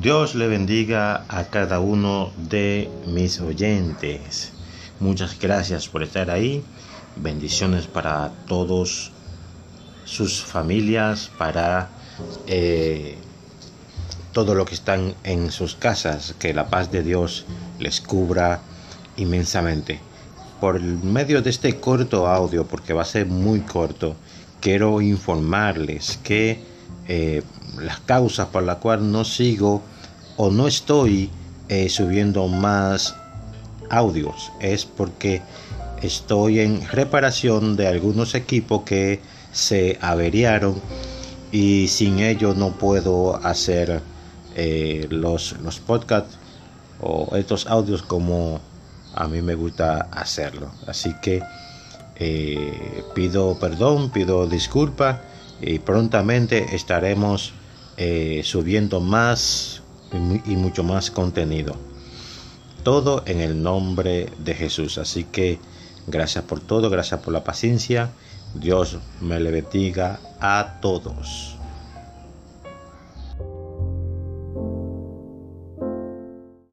Dios le bendiga a cada uno de mis oyentes. Muchas gracias por estar ahí. Bendiciones para todos sus familias, para eh, todo lo que están en sus casas. Que la paz de Dios les cubra inmensamente. Por medio de este corto audio, porque va a ser muy corto, quiero informarles que eh, las causas por las cuales no sigo o no estoy eh, subiendo más audios es porque estoy en reparación de algunos equipos que se averiaron y sin ello no puedo hacer eh, los, los podcasts o estos audios como a mí me gusta hacerlo. Así que pido perdón pido disculpas y prontamente estaremos eh, subiendo más y mucho más contenido. Todo en el nombre de Jesús. Así que gracias por todo, gracias por la paciencia. Dios me le bendiga a todos.